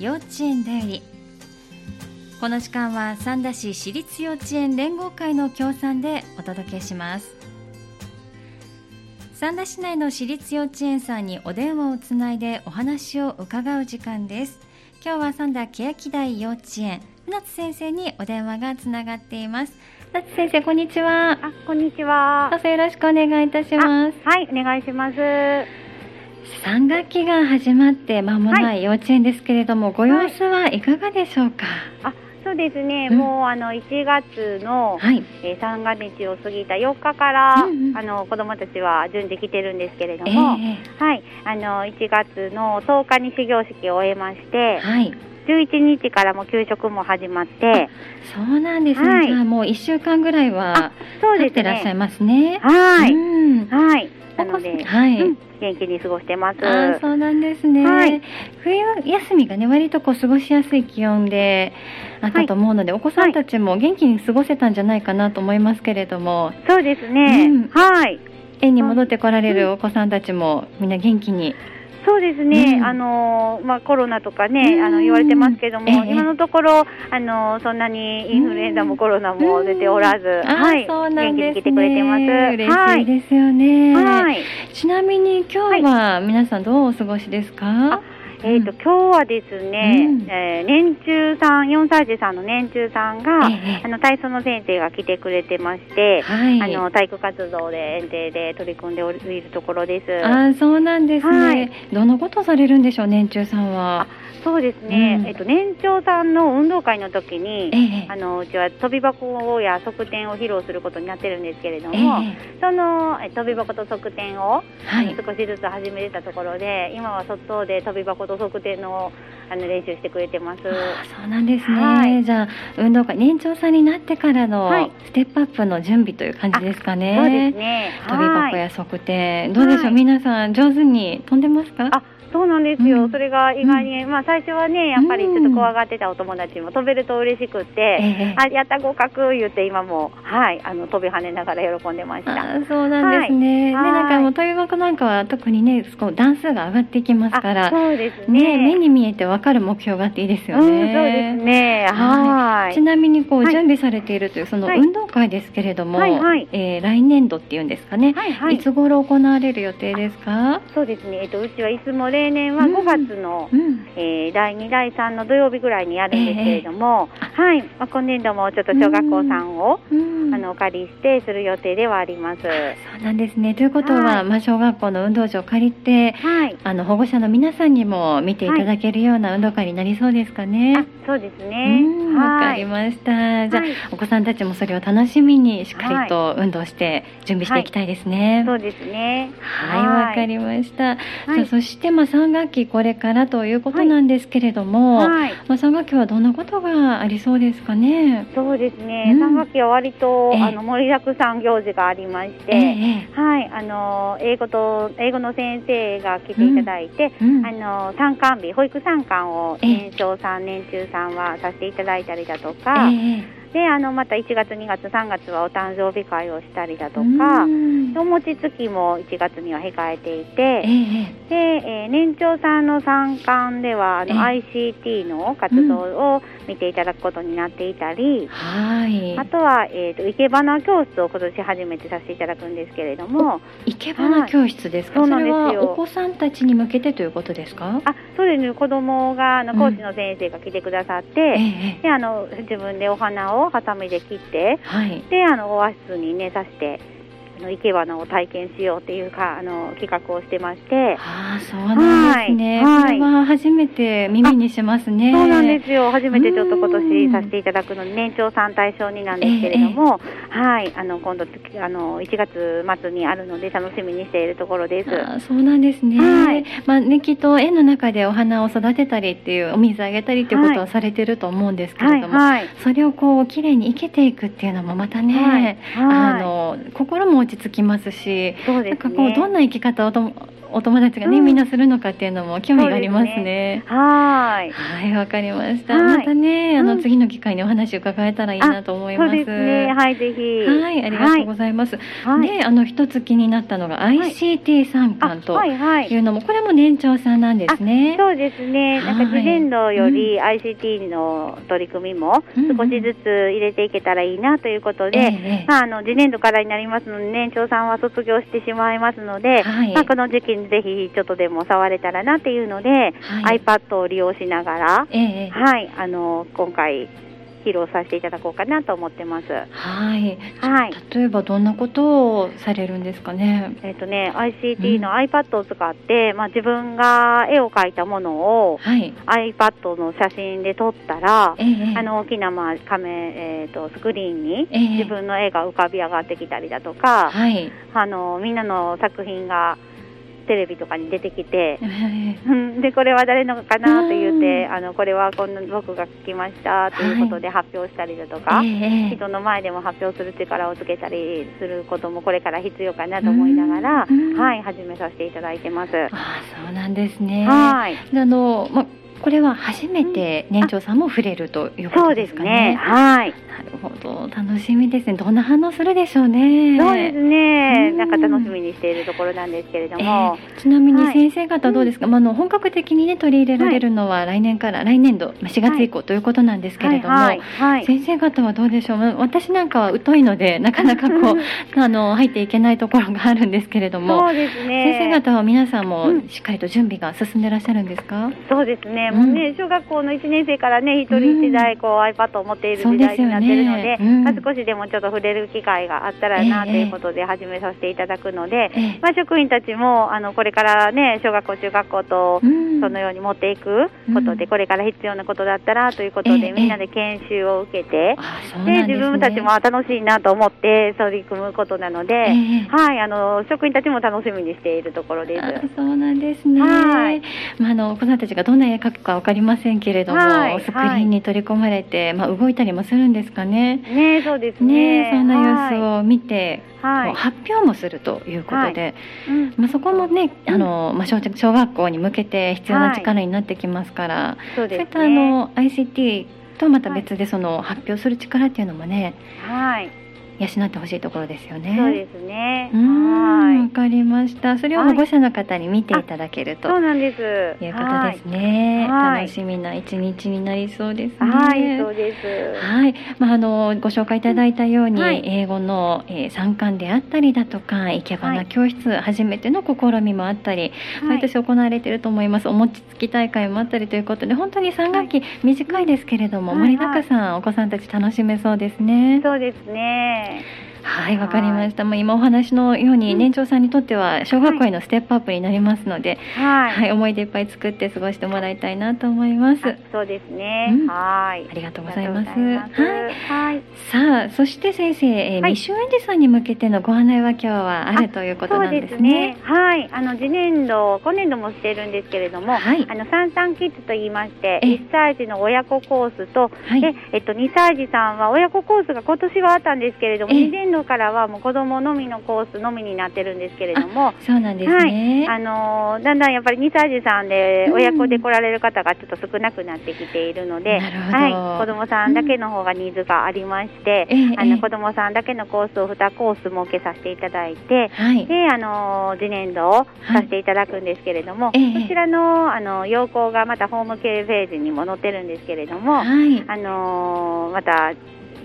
幼稚園だより。この時間は三田市私立幼稚園連合会の協賛でお届けします。三田市内の私立幼稚園さんにお電話をつないでお話を伺う時間です。今日は三田欅台幼稚園船津先生にお電話がつながっています。船津先生こんにちは。あ、こんにちは。どうぞよろしくお願いいたします。はい、お願いします。3学期が始まって間もない幼稚園ですけれども、ご様子はいかがでしょうか？あ、そうですね。うん。もうあの1月の、はい。えー、三が日を過ぎた4日から、うんうん。あの子供たちは順次来てるんですけれどえも、えはい、あの1月の10日に始業式を終えまして、はい。11日からも給食も始まって、そうなんですね、はい。じゃあもう1週間ぐらいは経ってらっしゃいね。ますね。はい、うん。はい。なお子ので、はい、うん元気に過ごしてます。あそうなんですね、はい。冬休みがね割とこう過ごしやすい気温であったと思うので、お子さんたちも元気に過ごせたんじゃないかなと思いますけれども。そうですね。うん。はい。園に戻ってこられるお子さんたちもみんな元気にそうですね、うん。あのまあ、コロナとかね、うん。あの言われてますけども、ええ。今のところ、あのそんなにインフルエンザもコロナも出ておらず、うなんですね。元気に来てくれてます。嬉しいですよね、はい、ちなみに今日は皆さんどうお過ごしですか、えっ、と、今日はですね、うん。えー年中さん、4歳児さんの年中さんが、ええ。あの体操の先生が来てくれてまして、はい。あの体育活動で園庭で取り組んでおるいるところです。あそうなんですね、はい。どんなことされるんでしょう年中さんは？そうですね、うん。えっと年長さんの運動会の時に、ええ。あのうちは飛び箱や側転を披露することになってるんですけれどえも、えそのえ飛び箱と側転を、はい。少しずつ始めてたところで今は外で飛び箱と側転のあの練習してくれてます。あそうなんですね、はい。じゃあ運動会年長さんになってからのはい。ステップアップの準備という感じですかね、そうですね。飛び箱はいや側転どうでしょう、はい。皆さん上手に飛んでますか？あそうなんですよ、うんそれが意外に、まあ最初はね、やっぱりちょっと怖がってたお友達も飛べると嬉しくって、ええあやった合格言って今もはいあの飛び跳ねながら喜んでました。あそうなんですね、はいでなんかもう飛び箱なんかは特にねこう段数が上がっていきますからあそうですねね。目に見えて分かる目標があっていいですよね。うん、そうですね。はい。ちなみにこう、はい準備されているというそのはい運動会ですけれども、はいはいえー来年度っていうんですかね、はいはいいつ頃行われる予定ですか？そうですね。えっとうちはいつも例年はうん5月の、うん、えー第2第3の土曜日ぐらいにやるんですけれども、はい。まあ今年度もちょっと小学校さんを、うんあのお借りしてする予定ではあります。そうなんですね。ということは、はいまあ小学校の運動場を借りて、はい。あの保護者の皆さんにも見ていただけるような運動会になりそうですかね。あ、そうですね。うんわかはい。りました。じゃお子さんたちもそれを楽しみにしっかりと運動して準備していきたいですね。そうですね。はい、わかりました。さはいあそしてまあ3学期これからということなんですけれども、はい。まあ3学期はどんなことがありそうですかね？そうですね。うん。3学期は割と、ええ。あの盛りだくさん行事がありまして、ええはい、あの英語と英語の先生が来ていただいて、うんあの参観日、保育参観をええ。年少さん、年中さんはさせていただいたりだとえか、えであのまた1月、2月、3月はお誕生日会をしたりだとうか、ん。お餅つきも1月には控えていえて、えでえー年長さんの参観ではあのえ ICT の活動を見ていただくことになっていたり、はい。あとは、えー、と生け花教室を今年初めてさせていただくんですけれども、生け花教室ですか、はいそうなんですよ。れはお子さんたちに向けてということですか？あそうですね、子供があのうん。講師の先生が来てくださって、ええ。であの自分でお花をハサミで切って、はい。であのオアシスにね、刺して、あの生け花を体験しようっていうかあの企画をしてまして、ああ、そうなんですね。はい。は初めて耳にしますね。そうなんですよ、初めてちょっと今うん。年させていただくのに、年長さん対象になんですけれども、はい、あの今度あの1月末にあるので、楽しみにしているところです。あーそうなんですね。はい。まあねきっと園の中でお花を育てたりっていうお水あげたりっていうことははされてると思うんですけはい、れども、はい、それをこう綺麗に生けていくっていうのもまたね、はい。はい。あの心も落ち着きますし、ね。なんかこうどんな生き方をとお友達がね、うんみんなするのかっていうのも興味がありますね。はーい。はい、わかりました。はいまたね、あの、うん次の機会にお話伺えたらいいなと思います。そうですね。はい、ぜひ。はい、ありがとうございます。はい。で、あの、一つ気になったのが ICT 参あ観とはい。うのも、これも年長さんなんですね。そうですね、なんかはい次年度より ICT の取り組みもうん少しずつ入れていけたらいいなということで、まあ、あの次年度からになりますので、年長さんは卒業してしまいますので、はいまあ、この時期にぜひちょっとでも触れたらなっていうので、はい iPad を利用しながら、ええええはい、あの今回、披露させていただこうかなと思ってます。はい。はい例えばどんなことをされるんですかね？えっとね、ICT の iPad を使って、まあ、自分が絵を描いたものをはい。iPad の写真で撮ったら、ええええあの大きな、まあカメえー、とスクリーンにええ自分の絵が浮かび上がってきたりだとか、はい。あのみんなの作品がテレビとかに出てきてえ、えうんでこれは誰のかなと言って、うん。あのこれはこんな僕が書きましたということで発表したりだとか、えええ人の前でも発表する力をつけたりすることもこれから必要かなと思いながら、うん。はい、始めさせていただいてます。ああ、そうなんですね。はい。であの、ま、これは初めて年長さんも触れるということですすかね。。はい。なるほど、楽しみですね。どんな反応するでしょうね。そうですね。うんなんか楽しみにしているところなんですけれどえも。ーちなみにはい先生方どうですか、まあ、あの本格的に、ね、取り入れられるのは来年から、来年度まあ4月以降ということなんですけれども、はい、はい、はい。先生方はどうでしょう、まあ私なんかは疎いので なかなかこうあの入っていけないところがあるんですけれども、そうですね。先生方は皆さんもうんしっかりと準備が進んでらっしゃるんですか、そうですね。うんもうね、小学校の1年生からね、一人一台こう iPad を持っている時代になっているので、少しでもちょっと触れる機会があったらなとええいうことで始めさせていただくので、ええ。まあ職員たちもあのこれからね、小学校中学校とうん。そのように持っていくことで、うん。これから必要なことだったらということで、ええみんなで研修を受けて、で自分たちも楽しいなと思って取り組むことなので、ええ。はい、あの職員たちも楽しみにしているところです。あそうなんですね、はい。まあ、あのお子さんたちがどんな絵描くか分かりませんけれども、はいスクリーンに取り込まれて、まあ、動いたりもするんですかね。ね、そうですね。ねそんな様子を見て、はい、発表もするということで、うん。まあ、そこもね、うん。あのまあ、小小学校に向けて必要な力になってきますから、そうですね。そういったあの ICT とまた別でその発表する力っていうのもねはい、養ってほしいところですよね。そうですね。はい。かりました。それを保護者の方に見ていただけると。そうなんです。ということですね、はい楽しみな一日になりそうですね。はい。はい、そうです。はい、まあ、あのご紹介いただいたように、はい英語の、えー参観であったりだとか生け花教室、初めての試みもあったり、毎年行われていると思いますお餅つき大会もあったりということで本当に3学期短いですけれども、はい盛りだくさん、お子さんたち楽しめそうですね。そうですね。day. はい、わかりました。もう今お話のように、うん年長さんにとっては小学校へのステップアップになりますので、はい。はい、思い出いっぱい作って過ごしてもらいたいなと思います。あそうですね。うんはい。ありがとうございます。ありがとうございはい。ますはい。さあ、そして先生、えーはい未就園児さんに向けてのご案内は今日はあるということなんですね。はい。あの次年度、今年度もしているんですけれども、はいあの三三キッズと言いまして、ええ1歳児の親子コースと、はい。で、えっと、2歳児さんは親子コースが今年はあったんですけれども、ええ2年度からはもう子供のみのコースのみになってるんですけれども、そうなんですね。あのーだんだんやっぱり2歳児さんでうん親子で来られる方がちょっと少なくなってきているので、なるほどはい、子供さんだけの方がニーズがありまして、ええええあの子供さんだけのコースを2コース設けさせていただいて、はい。で、あのー次年度をさせていただくんですけれども、ええこちらの、あの要項がまたホームページにも載ってるんですけれども、はい。あのーまた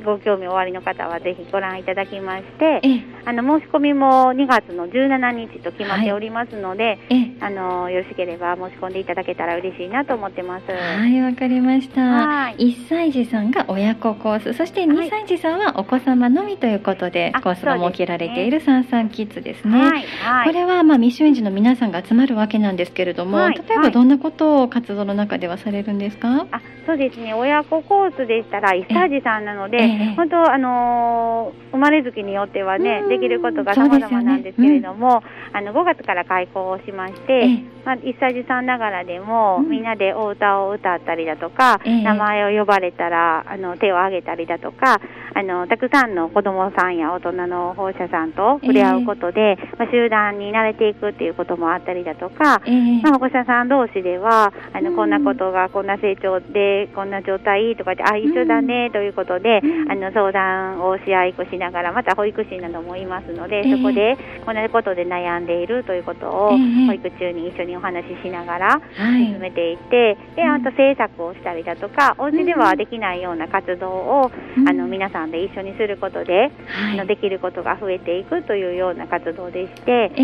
ご興味おありの方はぜひご覧いただきまして、え、あの申し込みも2月の17日と決まっておりますので、え、あのよろしければ申し込んでいただけたら嬉しいなと思ってます。はい、わかりました。はい1歳児さんが親子コース、そして2歳児さんはお子様のみということで、あコースが設けられている三三キッズですね。はい、はい。これはまあ未就園児の皆さんが集まるわけなんですけれども、はい例えばどんなことを活動の中ではされるんですか？あそうですね親子コースでしたら1歳児さんなので、本当、あのー生まれ月によってはねう、ん。できることが様々なんですけれども、あの5月から開校をしまして、ええ。まあ、1歳児さんながらでも、うん。みんなでお歌を歌ったりだとか、ええ。名前を呼ばれたらあの手を挙げたりだとかあの、たくさんの子どもさんや大人の保護者さんと触れ合うことで、まあ、集団に慣れていくっていうこともあったりだとか、ええ。まあ、保護者さん同士ではあの、うん。こんなことがこんな成長でこんな状態とかであ一緒だねということで、うんあの相談をし合いっこしながらまた保育士などもいますので、ええ。そこでこんなことで悩んでいるということを、ええ。保育中に一緒にお話ししながらはい。進めていって、でうん。あと制作をしたりだとかお家ではできないような活動を、うん。あの皆さんで一緒にすることで、はい。あのできることが増えていくというような活動でして。で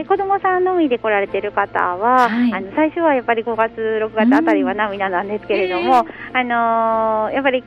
え子どもさんのみで来られてる方は、はい。あの最初はやっぱり5月、6月あたりは涙なんですけれども、あのーやっぱり、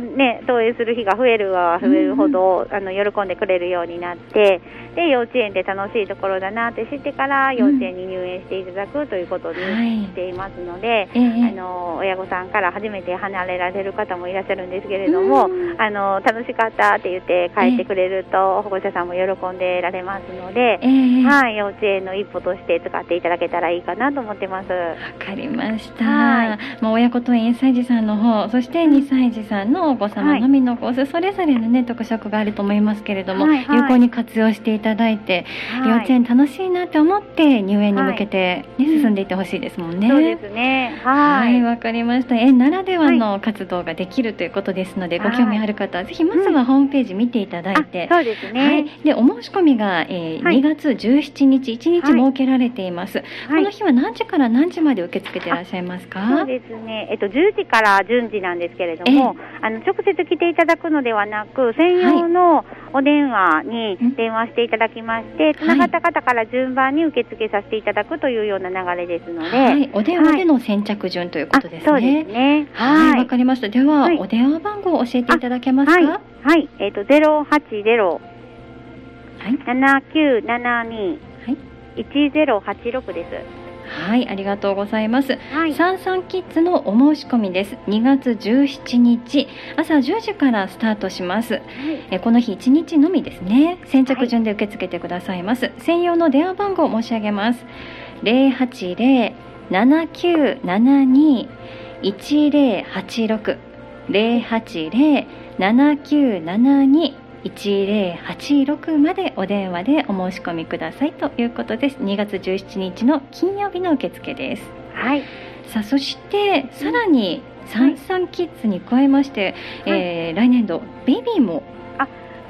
ね、登園する日が増えるは増えるほど、あの喜んでくれるようになってで幼稚園で楽しいところだなって知ってから幼稚園に入園していただくということにはい。していますので、ええ。あの親御さんから初めて離れられる方もいらっしゃるんですけれども、うん。あの楽しかったって言って帰ってくれると、保護者さんも喜んでられますので、ええ。はい、幼稚園の一歩として使っていただけたらいいかなと思ってます。わかりました。はい。まあ親子と1歳児さんの方、そして2歳児さんのお子様のみのコース、それぞれのね特色があると思いますけれども、はいはい。有効に活用していただいて、はい。幼稚園楽しいなって思って入園に向けて、ねうん進んでいってほしいですもんね。そうですね。は、はいい。わかりました。園ならではの活動ができるということですので、はい。ご興味ある方はぜひまずはホームページ見ていただいて、あそうですね。はい、でお申し込みが、えーはい。2月17日1日設けられています、この日は何時から何時まで受け付けていらっしゃいますか？そうですね。えっと10時から順次なんですけれども、あの直接来ていただくのではなく、専用のお電話にうん電話していただきまして、つながった方から順番に受け付けさせていただくというような流れですので、はい、お電話での先着順ということですね。あそうですね。はい、わ、はい。かりました。では、はいお電話番号を教えていただけますか？はい。はい。えっと080はい、7972はい、1086です。はい、ありがとうございます。はい。サンサンキッズのお申し込みです。2月17日朝10時からスタートします。えこの日1日のみですね。先着順で受け付けてくださいます。専用の電話番号を申し上げます。080-7972-1086 080-7972-1086までお電話でお申し込みくださいということです。2月17日の金曜日の受付です。はい。さあそしてさらにサンサンキッズに加えまして、えー来年度ベビーも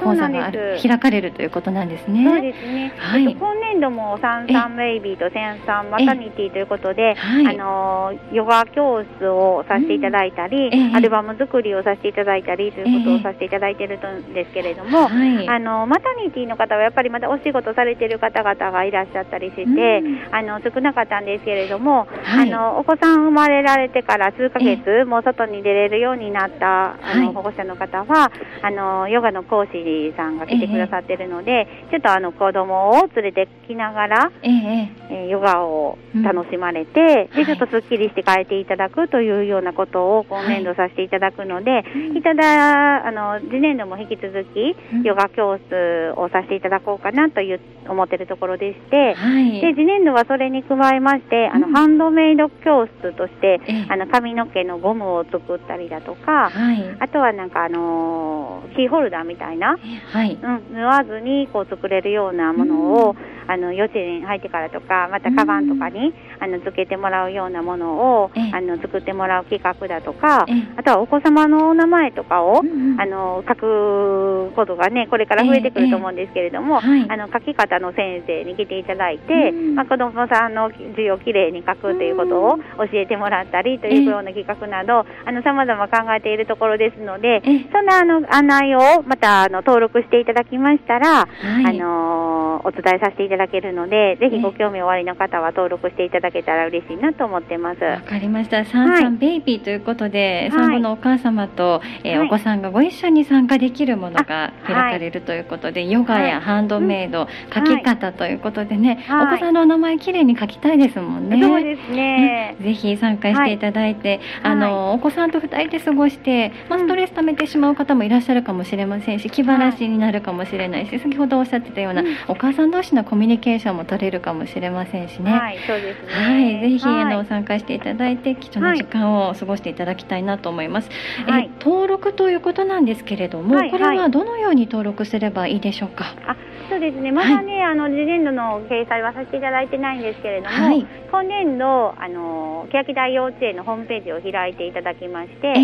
講座が。開かれるということなんですそうね。ですね。はいえっと、今年度もサンサンベイビーとセンサンマタニティということで、はいあのーヨガ教室をさせていただいたり、ええアルバム作りをさせていただいたりということええをさせていただいているんですけれども、はい。あのマタニティの方はやっぱりまだお仕事されている方々がいらっしゃったりして、うんあの少なかったんですけれども、はいあのお子さん生まれられてから数ヶ月、もう外に出れるようになったあの、はい保護者の方はあのヨガの講師さんが来てくださっているので、ちょっとあの子供を連れてきながら、ええええ。ーヨガを楽しまれて、はい。でちょっとすっきりして帰っていただくというようなことを今年度させていただくので、うん。いただあの次年度も引き続き、うん。ヨガ教室をさせていただこうかなという思っているところでして、はい。で次年度はそれに加えまして、あのうん。ハンドメイド教室として、ええ。あの髪の毛のゴムを作ったりだとか、はい。あとはなんかあのーキーホルダーみたいな、はい。うん、縫わずにこう作れるようなものを、あの幼稚園入ってからとかまたカバンとかに、あのつけてもらうようなものを、ええ。あの作ってもらう企画だとか、ええ。あとはお子様のお名前とかを、あの書くことがねこれから増えてくると思うんですけれども、あの書き方の先生に来ていただいて、うんまあ、子どもさんの字をきれいに書くということを教えてもらったりというような企画などさまざま考えているところですので、ええ。そんなあの案内をまたあの登録していただきましたら、はい。あのお伝えさせていたただけるので、ぜひご興味おありの方は登録していただけたら嬉しいなと思ってます。わかりました。サンさんベイビーということで、産後のお母様と、えーお子さんがご一緒に参加できるものが開かれるということで、ヨガやハンドメイド、書き方ということでね、はい。お子さんのお名前きれいに書きたいですもんね。そうですね。ぜひ参加していただいて、はい。あのお子さんと二人で過ごして、まあ、ストレス溜めてしまう方もいらっしゃるかもしれませんし気晴らしになるかもしれないし、先ほどおっしゃってたような、うん。お母さん同士のコミュニケーションも取れるかもしれませんしね。はい、そうですね。はい、ぜひ、はい。あの参加していただいて貴重な時間を過ごしていただきたいなと思います。はい。え登録ということなんですけれども、はいこれはどのように登録すればいいでしょうか？あそうですね、まだね、あの次年度の掲載はさせていただいてないんですけれども、はい。今年度、あの欅台幼稚園のホームページを開いていただきまして、ええ。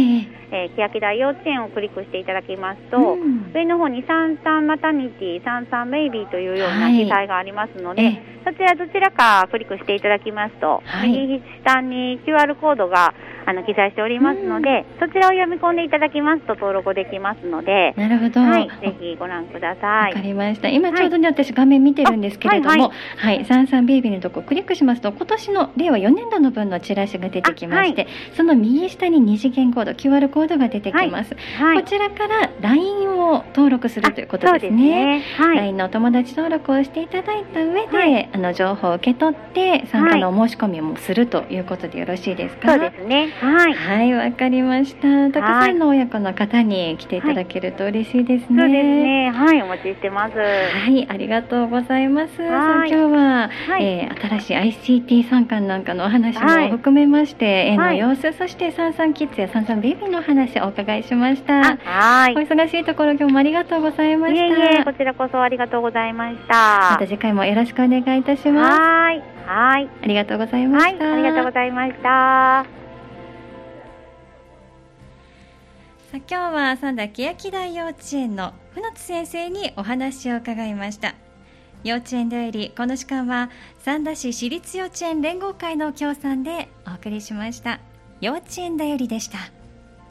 えー欅台幼稚園をクリックしていただきますと、うん。上の方にサンサンマタニティ、サンサンベイビーというようなはい。記載がありますので、えそちらどちらかクリックしていただきますと、はい。右下に QR コードがあの記載しておりますので、そちらを読み込んでいただきますと登録できますので、なるほど。はい、ぜひご覧くださわい。かりました。今ちょうどね、私画面見てるんですけれども、あははいい、サンサンベイビーのとこクリックしますと、今年の令和4年度の分のチラシが出てきまして、その右下に二次元コード、QR コードが出てきます。はいこちらから LINE を登録するということですね。すね。はい。LINE のお友達登録をしていただいた上で、はいあの情報を受け取って参加のお申し込みもするということでよろしいですか？そうですね。はい。はい、わかりました。たくさんの親子の方に来ていただけると嬉しいですね。そうですね。はい、お待ちしてます。はい、ありがとうございます。今日は、はいえー新しい ICT 参観なんかのお話はいも含めまして、園のはい様子、そしてサンサンキッズやサンサンベイビーのお話をお伺いしました。あはい。お忙しいところ今日もありがとうございました。こちらこそありがとうございましまた。た次回もよろしくお願いいたします。はい。はい。ありがとうございまはい。した。ありがとうございました。さあ今日は三田欅台幼稚園の船津先生にお話を伺いました。幼稚園だよりこの時間は三田市私立幼稚園連合会の協賛でお送りしました。幼稚園だよりでした。